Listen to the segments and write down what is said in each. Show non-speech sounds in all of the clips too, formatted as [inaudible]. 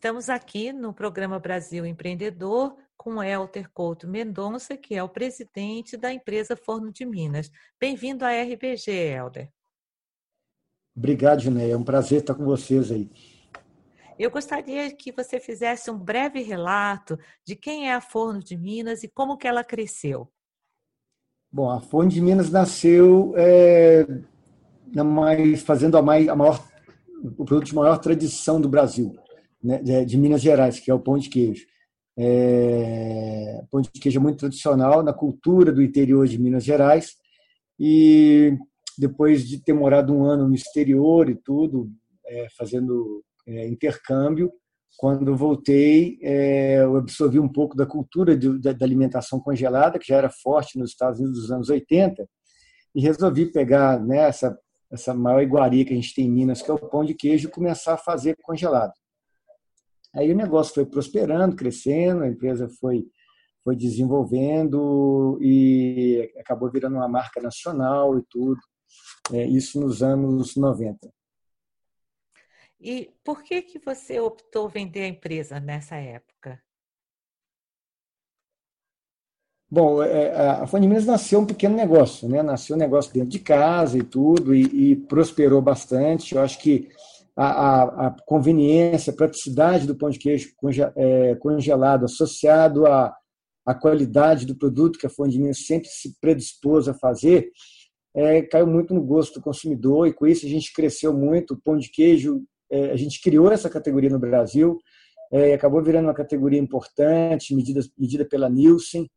Estamos aqui no programa Brasil Empreendedor com Elter Couto Mendonça, que é o presidente da empresa Forno de Minas. Bem-vindo à RBG, Elder. Obrigado, Junéia. É um prazer estar com vocês aí. Eu gostaria que você fizesse um breve relato de quem é a Forno de Minas e como que ela cresceu. Bom, a Forno de Minas nasceu é, mais, fazendo a, mais, a maior, o produto de maior tradição do Brasil, né, de Minas Gerais, que é o pão de queijo. É, pão de queijo é muito tradicional na cultura do interior de Minas Gerais e depois de ter morado um ano no exterior e tudo, é, fazendo é, intercâmbio, quando voltei, é, eu absorvi um pouco da cultura da, da, alimentação congelada, que já era forte nos Estados Unidos dos anos 80, e resolvi pegar né, essa, essa maior iguaria que a gente tem em Minas, que é o pão de queijo, e começar a fazer congelado. Aí o negócio foi prosperando, crescendo, a empresa foi, foi desenvolvendo e acabou virando uma marca nacional e tudo. É, isso nos anos 90. E por que, que você optou vender a empresa nessa época? Bom, é, a Fone Minas nasceu um pequeno negócio, né? Nasceu um negócio dentro de casa e tudo, e, e prosperou bastante. Eu acho que a, a, a conveniência, a praticidade do pão de queijo é, congelado, associado à, à qualidade do produto que a Fone de sempre se predispôs a fazer, é, caiu muito no gosto do consumidor e com isso a gente cresceu muito. O pão de queijo, é, a gente criou essa categoria no Brasil, é, acabou virando uma categoria importante, medida, medida pela Nielsen,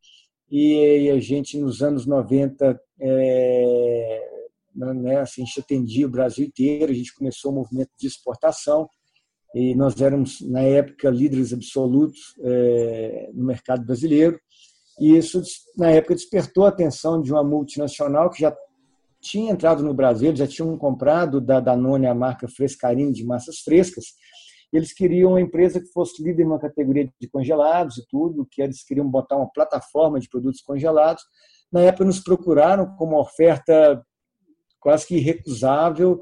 e a gente nos anos 90 é, né, assim, a gente atendia o Brasil inteiro, a gente começou o movimento de exportação e nós éramos, na época, líderes absolutos é, no mercado brasileiro. E isso, na época, despertou a atenção de uma multinacional que já tinha entrado no Brasil, já tinham comprado da Danone a marca Frescarinho de massas frescas. Eles queriam uma empresa que fosse líder em uma categoria de congelados e tudo, que eles queriam botar uma plataforma de produtos congelados. Na época, nos procuraram com uma oferta quase que irrecusável.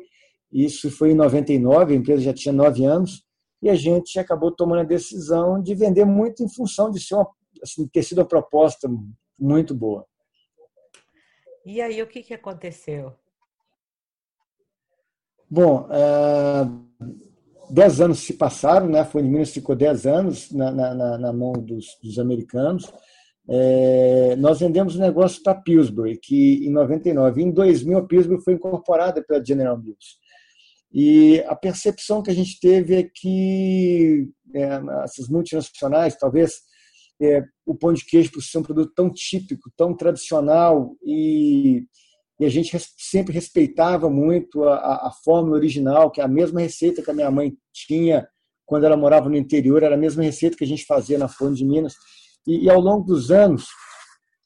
Isso foi em 99, a empresa já tinha nove anos, e a gente acabou tomando a decisão de vender muito em função de ser uma, assim, ter sido uma proposta muito boa. E aí, o que, que aconteceu? Bom, é, dez anos se passaram, né? A Fone Minas ficou dez anos na, na, na mão dos, dos americanos. É, nós vendemos um negócio para Pillsbury, que em 99, em 2000 a Pillsbury foi incorporada pela General Mills. E a percepção que a gente teve é que é, essas multinacionais, talvez é, o pão de queijo por ser um produto tão típico, tão tradicional e, e a gente sempre respeitava muito a, a, fórmula original, que é a mesma receita que a minha mãe tinha quando ela morava no interior, era a mesma receita que a gente fazia na Fonte de Minas. E, e ao longo dos anos,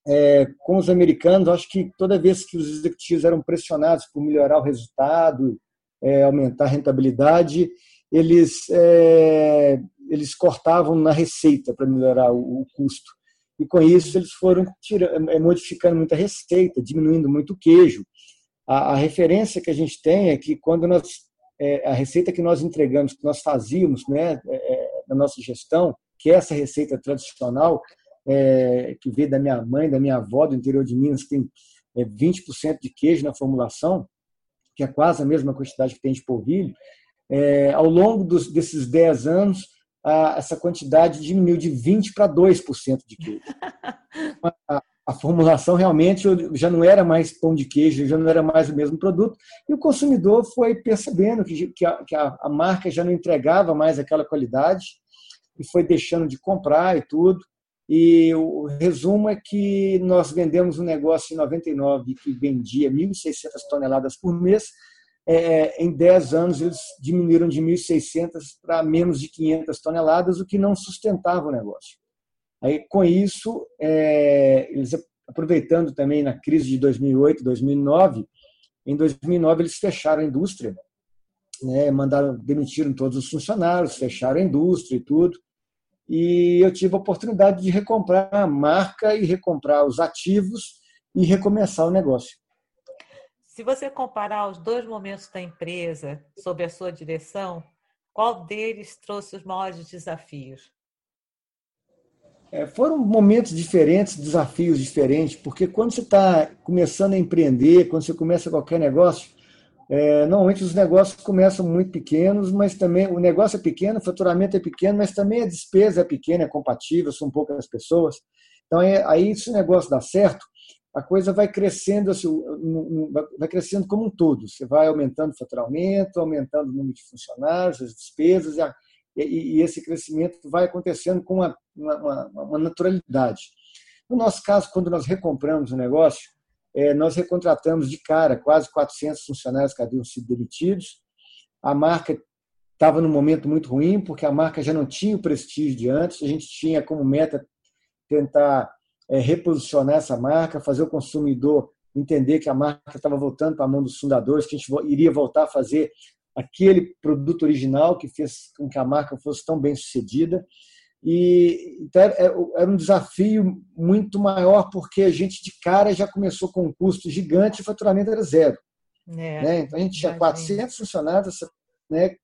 é, com os americanos, acho que toda vez que os executivos eram pressionados por melhorar o resultado, é, aumentar a rentabilidade, eles, é, eles cortavam na receita para melhorar o, o, custo. E com isso eles foram tirando, é, modificando muita receita, diminuindo muito o queijo. A, a referência que a gente tem é que quando nós é, a receita que nós entregamos, que nós fazíamos, né, é, na nossa gestão, que é essa receita tradicional, é, que veio da minha mãe, da minha avó, do interior de Minas, que tem é, 20% de queijo na formulação, que é quase a mesma quantidade que tem de polvilho, é, ao longo dos, desses 10 anos, a, essa quantidade diminuiu de 20% para 2% de queijo. [laughs] A, a, formulação realmente já não era mais pão de queijo, já não era mais o mesmo produto, e o consumidor foi percebendo que, que, a, que a marca já não entregava mais aquela qualidade, e foi deixando de comprar e tudo. E o resumo é que nós vendemos um negócio em 99 que vendia 1.600 toneladas por mês. É, em 10 anos, eles diminuíram de 1.600 para menos de 500 toneladas, o que não sustentava o negócio. Aí, com isso, é, eles aproveitando também na crise de 2008, 2009, em 2009 eles fecharam a indústria, né, mandaram demitiram todos os funcionários, fecharam a indústria e tudo e eu tive a oportunidade de recomprar a marca e recomprar os ativos e recomeçar o negócio. Se você comparar os dois momentos da empresa sob a sua direção, Qual deles trouxe os maiores desafios? É, foram momentos diferentes, desafios diferentes, porque quando você está começando a empreender, quando você começa qualquer negócio, é, normalmente os negócios começam muito pequenos, mas também o negócio é pequeno, o faturamento é pequeno, mas também a despesa é pequena, é compatível, são poucas pessoas. Então, é, aí, se o negócio dá certo, a coisa vai crescendo, assim, vai crescendo como um todo. Você vai aumentando o faturamento, aumentando o número de funcionários, as despesas, e, a, e, e esse crescimento vai acontecendo com uma, uma, uma, naturalidade. No nosso caso, quando nós recompramos o negócio, é, nós recontratamos de cara quase 400 funcionários que haviam sido demitidos. A marca estava num momento muito ruim, porque a marca já não tinha o prestígio de antes. A gente tinha como meta tentar é, reposicionar essa marca, fazer o consumidor entender que a marca estava voltando para a mão dos fundadores, que a gente iria voltar a fazer aquele produto original que fez com que a marca fosse tão bem sucedida. E então, era um desafio muito maior, porque a gente de cara já começou com um custo gigante e o faturamento era zero. É, né? Então a gente tinha 400 funcionários, né?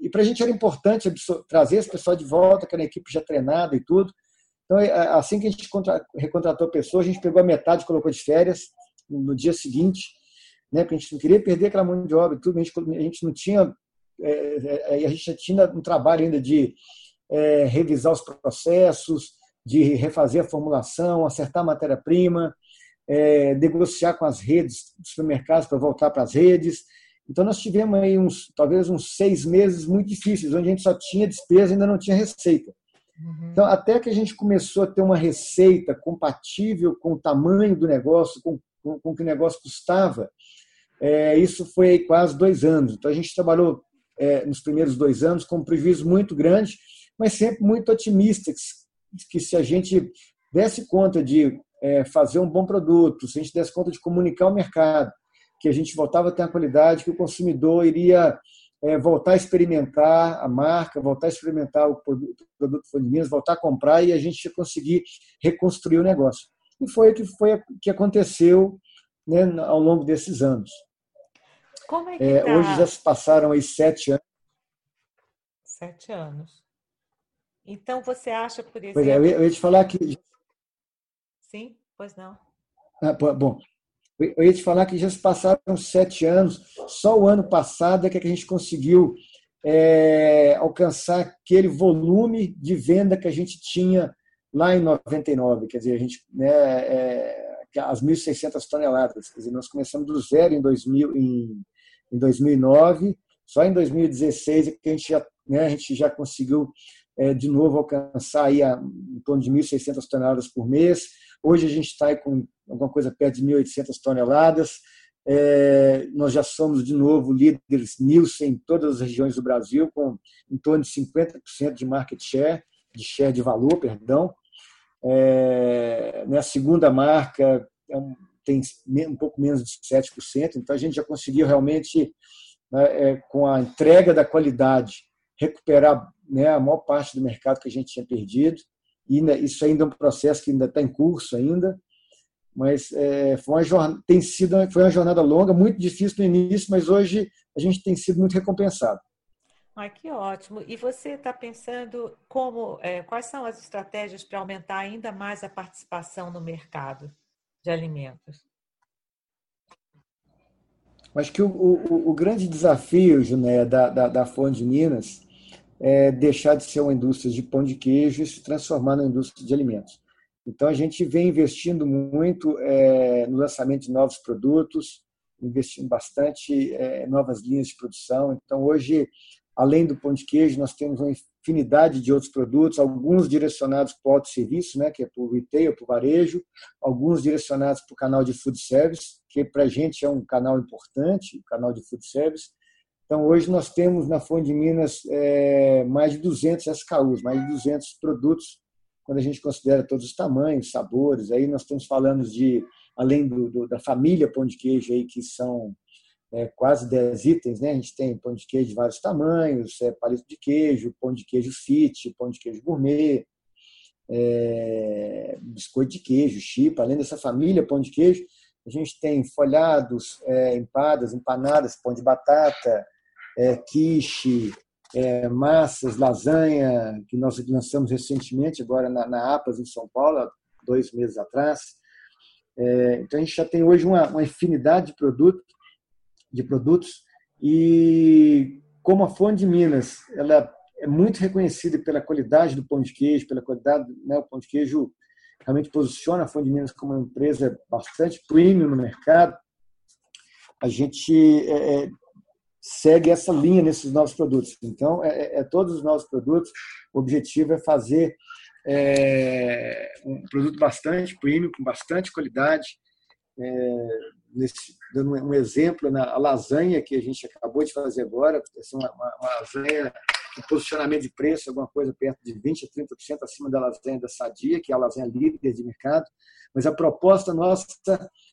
e para a gente era importante trazer esse pessoal de volta, que era uma equipe já treinada e tudo. Então, é, assim que a gente recontratou a pessoa, a gente pegou a metade e colocou de férias no dia seguinte, né? Porque a gente não queria perder aquela mão de obra e tudo, a gente, a gente não tinha. É, é, a gente já tinha um trabalho ainda de é, revisar os processos, de refazer a formulação, acertar a matéria-prima, é, negociar com as redes dos supermercados para voltar para as redes. Então, nós tivemos aí uns, talvez uns seis meses muito difíceis, onde a gente só tinha despesa e ainda não tinha receita. Uhum. Então, até que a gente começou a ter uma receita compatível com o tamanho do negócio, com, com, com o que o negócio custava, é, isso foi aí quase dois anos. Então, a gente trabalhou é, nos primeiros dois anos com um prejuízo muito grande, mas sempre muito otimista, que, se a gente desse conta de é, fazer um bom produto, se a gente desse conta de comunicar o mercado, que a gente voltava a ter a qualidade, que o consumidor iria é, voltar a experimentar a marca, voltar a experimentar o produto, o produto Minas, voltar a comprar e a gente conseguir reconstruir o negócio. E foi o que, foi, que aconteceu né, ao longo desses anos. Como é que é, tá? Hoje já se passaram aí sete anos. Sete anos. Então, você acha, por exemplo... Pois é, eu ia te falar que... Sim, pois não. Ah, bom, eu ia te falar que já se passaram sete anos, só o ano passado é que a gente conseguiu é, alcançar aquele volume de venda que a gente tinha lá em 99, quer dizer, a gente, né, é, as 1.600 toneladas, quer dizer, nós começamos do zero em, 2000, em, em 2009, só em 2016 é que a gente já, né, a gente já conseguiu de novo alcançar aí a, em torno de 1.600 toneladas por mês, Hoje a gente está com alguma coisa perto de 1.800 toneladas. É, nós já somos, de novo, líderes Nielsen em todas as regiões do Brasil, com em torno de 50% de market share, de share de valor, perdão. É, né, a segunda marca é tem um pouco menos de 7%, então a gente já conseguiu realmente, né, é, com a entrega da qualidade, recuperar né, a maior parte do mercado que a gente tinha perdido. E isso ainda é um processo que ainda está em curso ainda, mas é, foi uma jornada, tem sido foi uma jornada longa, muito difícil no início, mas hoje a gente tem sido muito recompensado. Ah, que ótimo! E você está pensando como, é, quais são as estratégias para aumentar ainda mais a participação no mercado de alimentos? Acho que o, o, o grande desafio, Juné, da, da, da Fonte de Minas é, deixar de ser uma indústria de pão de queijo e se transformar na indústria de alimentos. Então, a gente vem investindo muito é, no lançamento de novos produtos, investindo bastante é, novas linhas de produção. Então, hoje, além do pão de queijo, nós temos uma infinidade de outros produtos, alguns direcionados para o autosserviço, né, que é para o retail, para o varejo, alguns direcionados para o canal de food service, que para a gente é um canal importante, o canal de food service, então, hoje nós temos na Fonte de Minas é, mais de 200 SKUs, mais de 200 produtos, quando a gente considera todos os tamanhos, sabores. Aí nós estamos falando de, além do, do, da família pão de queijo, aí, que são é, quase 10 itens, né? A gente tem pão de queijo de vários tamanhos, é, palito de queijo, pão de queijo fit, pão de queijo gourmet, é, biscoito de queijo, chip. Além dessa família pão de queijo, a gente tem folhados, empadas, empanadas, pão de batata, é, quiche, é, massas, lasanha, que nós lançamos recentemente, agora na, na APAS, em São Paulo, dois meses atrás. É, então, a gente já tem hoje uma, uma infinidade de, produto, de produtos e como a Fonte de Minas ela é muito reconhecida pela qualidade do pão de queijo, pela qualidade, né, o pão de queijo realmente posiciona a Fonte de Minas como uma empresa bastante premium no mercado. A gente é, é segue essa linha nesses novos produtos. Então, é, é, é, todos os novos produtos, o objetivo é fazer é, um produto bastante premium, com bastante qualidade. É, nesse, dando um exemplo, na lasanha que a gente acabou de fazer agora, uma, uma, uma lasanha com posicionamento de preço, alguma coisa perto de 20% a 30% acima da lasanha da Sadia, que é a lasanha líder de mercado, mas a proposta nossa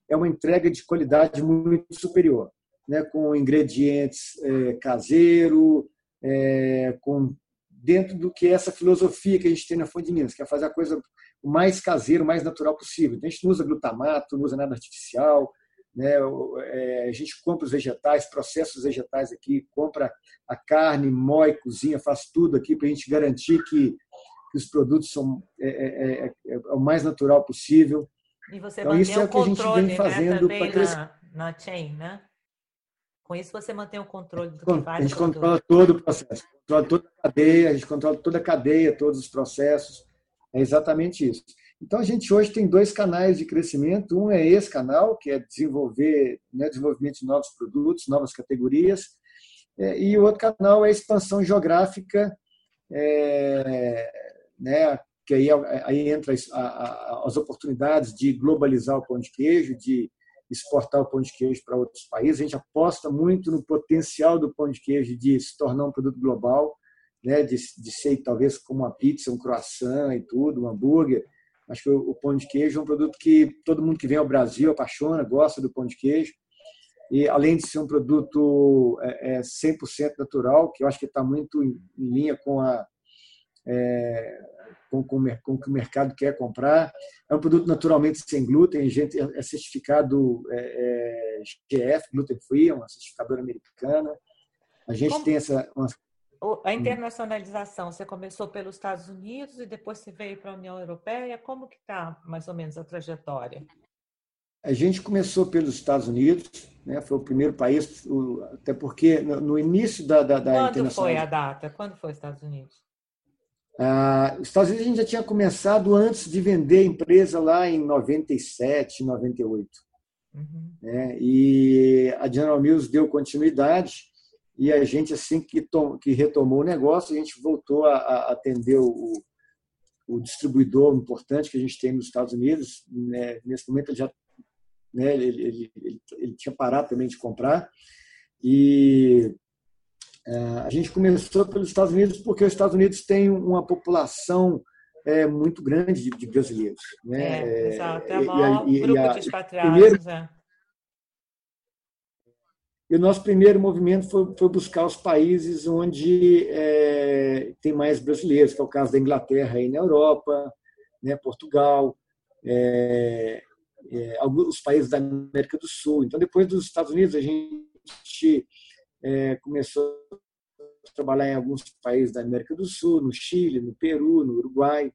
é uma entrega de qualidade muito superior né, com ingredientes é, caseiro, é, com dentro do que é essa filosofia que a gente tem na Fonte de Minas, que é fazer a coisa o mais caseiro, o mais natural possível. Então, a gente não usa glutamato, não usa nada artificial, né? É, a gente compra os vegetais, processa os vegetais aqui, compra a carne, moe, cozinha, faz tudo aqui para a gente garantir que, que os produtos são é, é, é, é, o mais natural possível. E você então, isso é o que a gente vem né, fazendo né, para na, na chain, né? Com isso, você mantém o controle do que vai. A gente controla todo o processo, controla toda a cadeia, a gente controla toda a cadeia, todos os processos. É exatamente isso. Então, a gente hoje tem dois canais de crescimento. Um é esse canal, que é desenvolver né, desenvolvimento de novos produtos, novas categorias. É, e o outro canal é a expansão geográfica, é, né, que aí, aí entra as, as oportunidades de globalizar o pão de queijo, de exportar o pão de queijo para outros países. A gente aposta muito no potencial do pão de queijo de se tornar um produto global, né? de, de ser talvez como uma pizza, um croissant e tudo, um hambúrguer. Acho que o, o pão de queijo é um produto que todo mundo que vem ao Brasil apaixona, gosta do pão de queijo. E além de ser um produto é, é 100% natural, que eu acho que está muito em, em linha com a, é, com, com, com o que o mercado quer comprar. É um produto naturalmente sem glúten, gente é certificado é, é, GF, gluten free, é uma certificadora americana. A gente Como... tem essa. Uma... A internacionalização, você começou pelos Estados Unidos e depois você veio para a União Europeia. Como que está mais ou menos a trajetória? A gente começou pelos Estados Unidos, né? foi o primeiro país, até porque no início da, da, da Quando foi a data? Quando foi os Estados Unidos? Ah, os Estados Unidos a gente já tinha começado antes de vender a empresa lá em 97, 98. Uhum. Né? E a General Mills deu continuidade e a gente, assim que, tom, que retomou o negócio, a gente voltou a, a atender o, o, distribuidor importante que a gente tem nos Estados Unidos. Né? Nesse momento, ele já né, ele, ele, ele, ele tinha parado também de comprar. E a gente começou pelos Estados Unidos porque os Estados Unidos têm uma população é, muito grande de, brasileiros. Né? É, exato, é o maior e, grupo e a, de expatriados. Primeiro, é. E o nosso primeiro movimento foi, foi buscar os países onde é, tem mais brasileiros, que é o caso da Inglaterra aí na Europa, né, Portugal, é, é, alguns países da América do Sul. Então, depois dos Estados Unidos, a gente é, começou a trabalhar em alguns países da América do Sul, no Chile, no Peru, no Uruguai.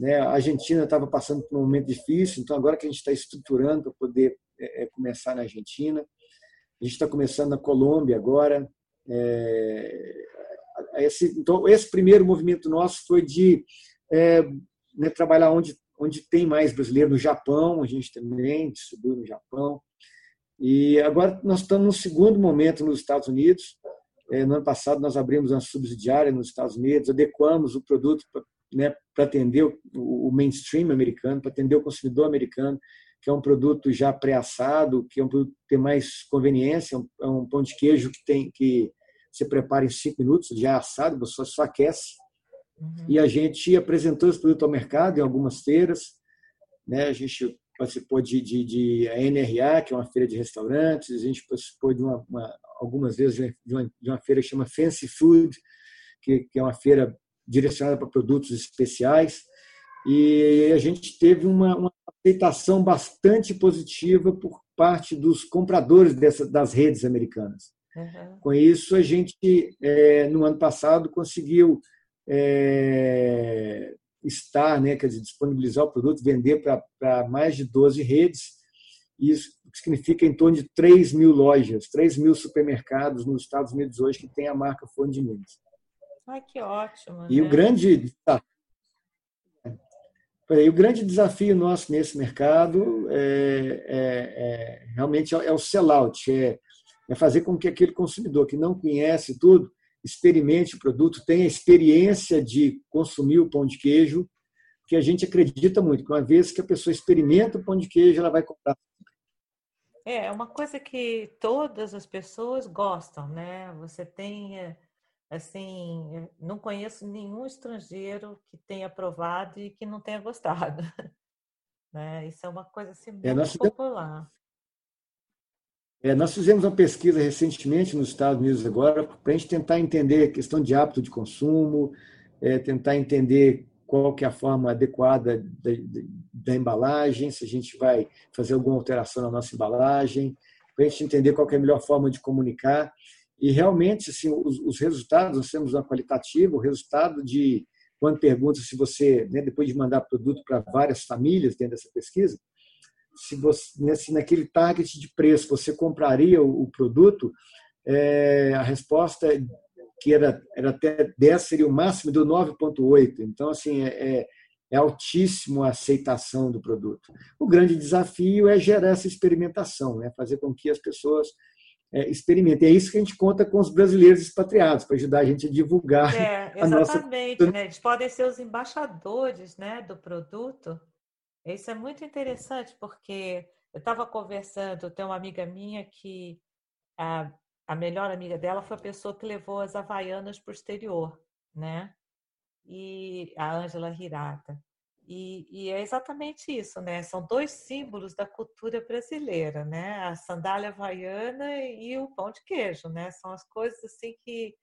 Né? A Argentina estava passando por um momento difícil, então agora que a gente está estruturando para poder é, é, começar na Argentina. A gente está começando na Colômbia agora. É, esse, então, esse primeiro movimento nosso foi de é, né, trabalhar onde, onde tem mais brasileiro, no Japão, a gente também distribui no Japão. E agora nós estamos no segundo momento nos Estados Unidos. É, no ano passado nós abrimos uma subsidiária nos Estados Unidos, adequamos o produto para né, atender o mainstream americano, para atender o consumidor americano, que é um produto já pré-assado, que é um produto que tem mais conveniência, é um pão de queijo que tem que você prepara em cinco minutos, já assado, você só aquece. Uhum. E a gente apresentou esse produto ao mercado em algumas feiras, né? A gente participou de, de, de NRA, que é uma feira de restaurantes, a gente participou de uma, uma algumas vezes de uma, de uma, feira que chama Fancy Food, que, que é uma feira direcionada para produtos especiais, e a gente teve uma, uma aceitação bastante positiva por parte dos compradores dessa, das redes americanas. Uhum. Com isso, a gente, é, no ano passado, conseguiu é, estar, né, quer dizer, disponibilizar o produto, vender para mais de 12 redes. Isso significa em torno de 3 mil lojas, 3 mil supermercados nos Estados Unidos hoje que tem a marca Fone de Minas. Ai, que ótimo. E né? o grande o grande desafio nosso nesse mercado é, é, é realmente é o sellout, é, é fazer com que aquele consumidor que não conhece tudo experimente o produto, tenha experiência de consumir o pão de queijo, que a gente acredita muito, que uma vez que a pessoa experimenta o pão de queijo, ela vai comprar. É, é uma coisa que todas as pessoas gostam, né? Você tem, é, assim, não conheço nenhum estrangeiro que tenha provado e que não tenha gostado. [laughs] Né? Isso é uma coisa assim, muito é, popular. É, nós fizemos uma pesquisa recentemente nos Estados Unidos agora para a gente tentar entender a questão de hábito de consumo, é, tentar entender qual que é a forma adequada da, da, embalagem, se a gente vai fazer alguma alteração na nossa embalagem, para a gente entender qual é a melhor forma de comunicar. E realmente, assim, os, os resultados, nós temos uma qualitativa, o resultado de quando pergunta se você, né, depois de mandar produto para várias famílias dentro dessa pesquisa, se você nesse, naquele target de preço você compraria o, o produto, é, a resposta que era, era até 10 seria o máximo do 9,8. Então, assim, é, é, é altíssimo a aceitação do produto. O grande desafio é gerar essa experimentação, né? fazer com que as pessoas é, experimentem. É isso que a gente conta com os brasileiros expatriados, para ajudar a gente a divulgar é, a nossa... Exatamente, né? eles podem ser os embaixadores né, do produto isso é muito interessante, porque eu estava conversando, tem uma amiga minha que a, a melhor amiga dela foi a pessoa que levou as Havaianas para o exterior, né? E a Ângela Hirata. E, e, é exatamente isso, né? São dois símbolos da cultura brasileira, né? A sandália havaiana e o pão de queijo, né? São as coisas assim que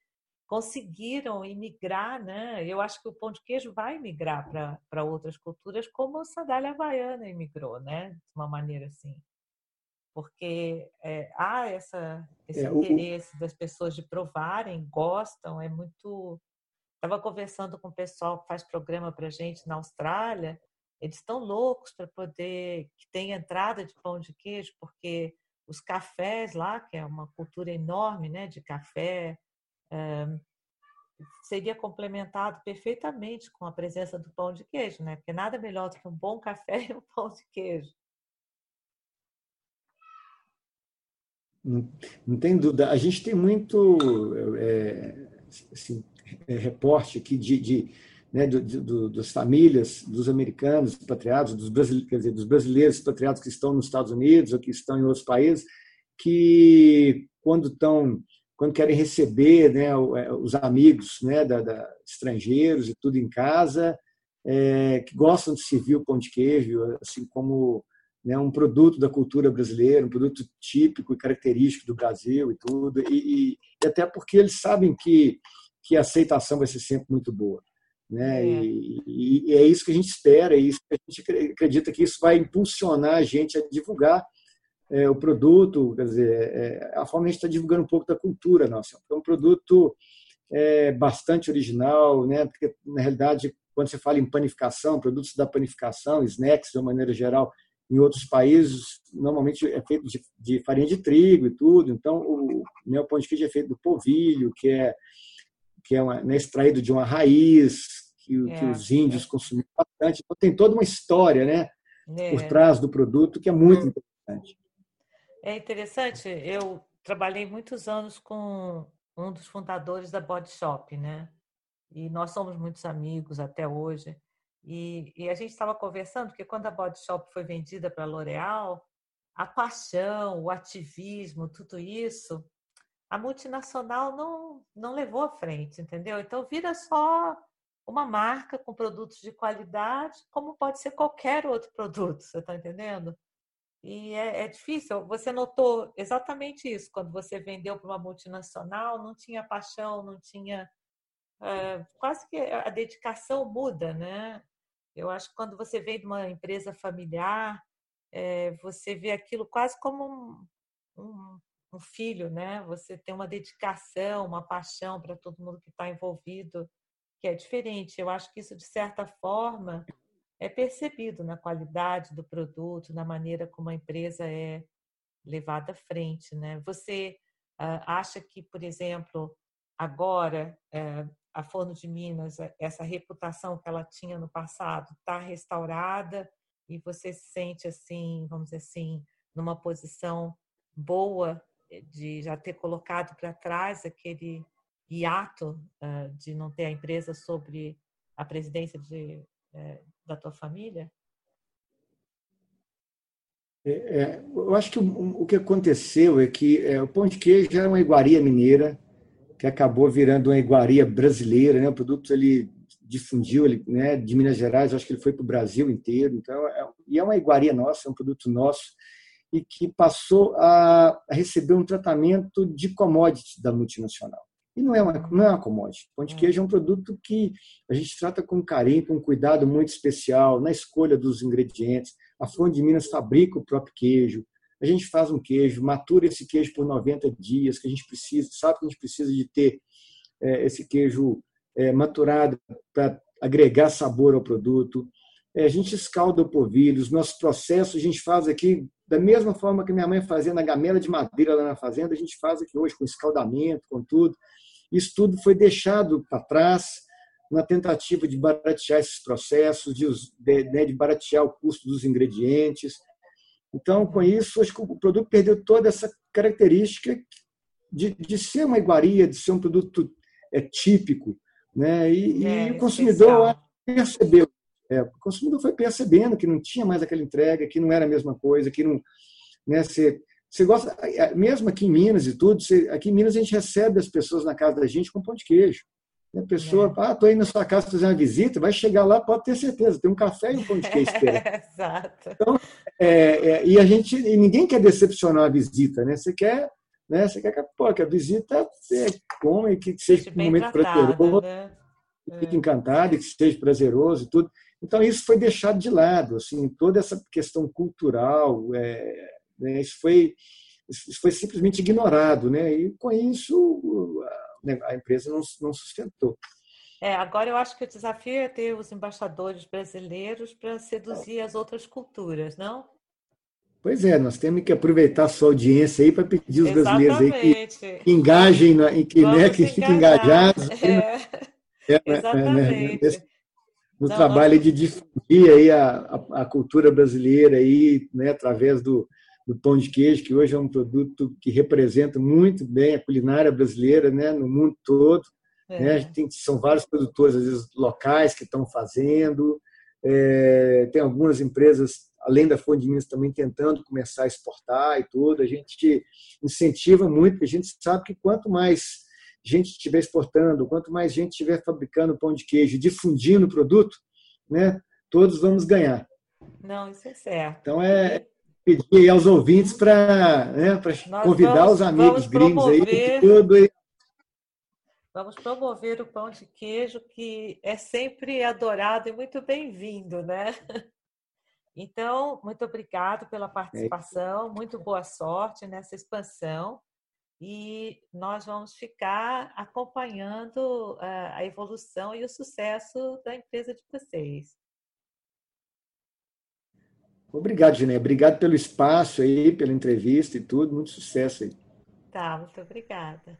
conseguiram imigrar, né? Eu acho que o pão de queijo vai migrar para outras culturas, como a sandália havaiana imigrou, né? De uma maneira assim. Porque é, há essa, esse é, interesse o... das pessoas de provarem, gostam, é muito. Estava conversando com o pessoal que faz programa para gente na Austrália, eles estão loucos para poder que tenha entrada de pão de queijo, porque os cafés lá, que é uma cultura enorme, né, de café, seria complementado perfeitamente com a presença do pão de queijo, né? Porque nada melhor do que um bom café e um [laughs] pão de queijo. Não tem dúvida. A gente tem muito é, assim, é, reporte aqui de, de né, do, do, das famílias dos americanos expatriados, dos brasileiros, quer dizer, dos brasileiros expatriados que estão nos Estados Unidos ou que estão em outros países, que quando estão quando querem receber né, é, os amigos né, da, da, estrangeiros e tudo em casa, é, que gostam de servir o pão de queijo, assim como né, um produto da cultura brasileira, um produto típico e característico do Brasil e tudo, e, e até porque eles sabem que, que a aceitação vai ser sempre muito boa. Né? É. E, e, é isso que a gente espera, é isso que a gente acredita que isso vai impulsionar a gente a divulgar é, o produto, quer dizer, é, a forma a gente está divulgando um pouco da cultura nossa. É um produto é, bastante original, né? porque, na realidade, quando você fala em panificação, produtos da panificação, snacks, de uma maneira geral, em outros países, normalmente é feito de, de farinha de trigo e tudo. Então, o meu pão de queijo é feito do polvilho, que é, que é uma, né, extraído de uma raiz que, é, que os índios é. consumiam bastante. Então, tem toda uma história né, por é. trás do produto que é muito hum. interessante. É interessante, eu trabalhei muitos anos com um dos fundadores da Body Shop, né? E nós somos muitos amigos até hoje. E, e a gente estava conversando, porque quando a Body Shop foi vendida para a L'Oréal, a paixão, o ativismo, tudo isso, a multinacional não, não levou à frente, entendeu? Então vira só uma marca com produtos de qualidade, como pode ser qualquer outro produto, você está entendendo? E é, é, difícil. Você notou exatamente isso quando você vendeu para uma multinacional, não tinha paixão, não tinha. É, quase que a dedicação muda, né? Eu acho que quando você vem de uma empresa familiar, é, você vê aquilo quase como um, um, um filho, né? Você tem uma dedicação, uma paixão para todo mundo que está envolvido, que é diferente. Eu acho que isso, de certa forma, é percebido na qualidade do produto, na maneira como a empresa é levada à frente, né? Você uh, acha que, por exemplo, agora uh, a Forno de Minas, essa reputação que ela tinha no passado, está restaurada e você se sente assim, vamos dizer assim, numa posição boa de já ter colocado para trás aquele hiato uh, de não ter a empresa sobre a presidência de, uh, da tua família? É, é, eu acho que o, o, que aconteceu é que é, o pão de queijo era uma iguaria mineira que acabou virando uma iguaria brasileira, né? O produto ele difundiu, ele, né? De Minas Gerais, acho que ele foi para o Brasil inteiro. Então, é, e é uma iguaria nossa, é um produto nosso e que passou a receber um tratamento de commodity da multinacional. E não é uma, não é uma commodity. Pão de queijo é um produto que a gente trata com carinho, com cuidado muito especial na escolha dos ingredientes. A Fonte de Minas fabrica o próprio queijo. A gente faz um queijo, matura esse queijo por 90 dias, que a gente precisa, sabe que a gente precisa de ter é, esse queijo é, maturado para agregar sabor ao produto. É, a gente escalda o polvilho, os nossos processos a gente faz aqui da mesma forma que minha mãe fazia na gamela de madeira lá na fazenda, a gente faz aqui hoje com escaldamento, com tudo. Isso tudo foi deixado para trás na tentativa de baratear esses processos, de, de, né, de baratear o custo dos ingredientes. Então, com isso, acho que o produto perdeu toda essa característica de, de ser uma iguaria, de ser um produto é, típico. Né? E, é, e o consumidor percebeu é, o consumidor foi percebendo que não tinha mais aquela entrega, que não era a mesma coisa, que não. Né, você, você gosta, mesmo aqui em Minas e tudo, você, aqui em Minas a gente recebe as pessoas na casa da gente com pão de queijo. A pessoa, é. ah, estou indo na sua casa fazer uma visita, vai chegar lá, pode ter certeza, tem um café e um pão de queijo [laughs] Exato. Então, é, é, e a gente, e ninguém quer decepcionar a visita, né? Você quer, né? Você quer que, pô, que a visita é, come, que seja um momento prazeroso, né? que fique encantado, que seja prazeroso e tudo. Então, isso foi deixado de lado, assim, toda essa questão cultural, é, né, isso, foi, isso foi simplesmente ignorado, né? e com isso a, a empresa não, não sustentou. É, agora eu acho que o desafio é ter os embaixadores brasileiros para seduzir as outras culturas, não? Pois é, nós temos que aproveitar a sua audiência aí para pedir os brasileiros aí que, que engajem, que, né, que fiquem engajados. É. É, Exatamente. Né, né, no não, trabalho não... de difundir aí a, a, a, cultura brasileira aí, né, através do, do pão de queijo, que hoje é um produto que representa muito bem a culinária brasileira né, no mundo todo. É. Né? Tem, são vários produtores, às vezes, locais que estão fazendo. É, tem algumas empresas, além da Fonte de Minas, também tentando começar a exportar e tudo. A gente incentiva muito, porque a gente sabe que quanto mais gente estiver exportando, quanto mais gente estiver fabricando pão de queijo, difundindo o produto, né, todos vamos ganhar. Não, isso é certo. Então é pedir aos ouvintes para né, convidar vamos, os amigos gringos aí, tudo aí. Vamos promover o pão de queijo que é sempre adorado e muito bem-vindo, né? Então, muito obrigado pela participação, muito boa sorte nessa expansão e nós vamos ficar acompanhando a evolução e o sucesso da empresa de vocês. Obrigado, Giné. Obrigado pelo espaço aí, pela entrevista e tudo. Muito sucesso aí. Tá, muito obrigada.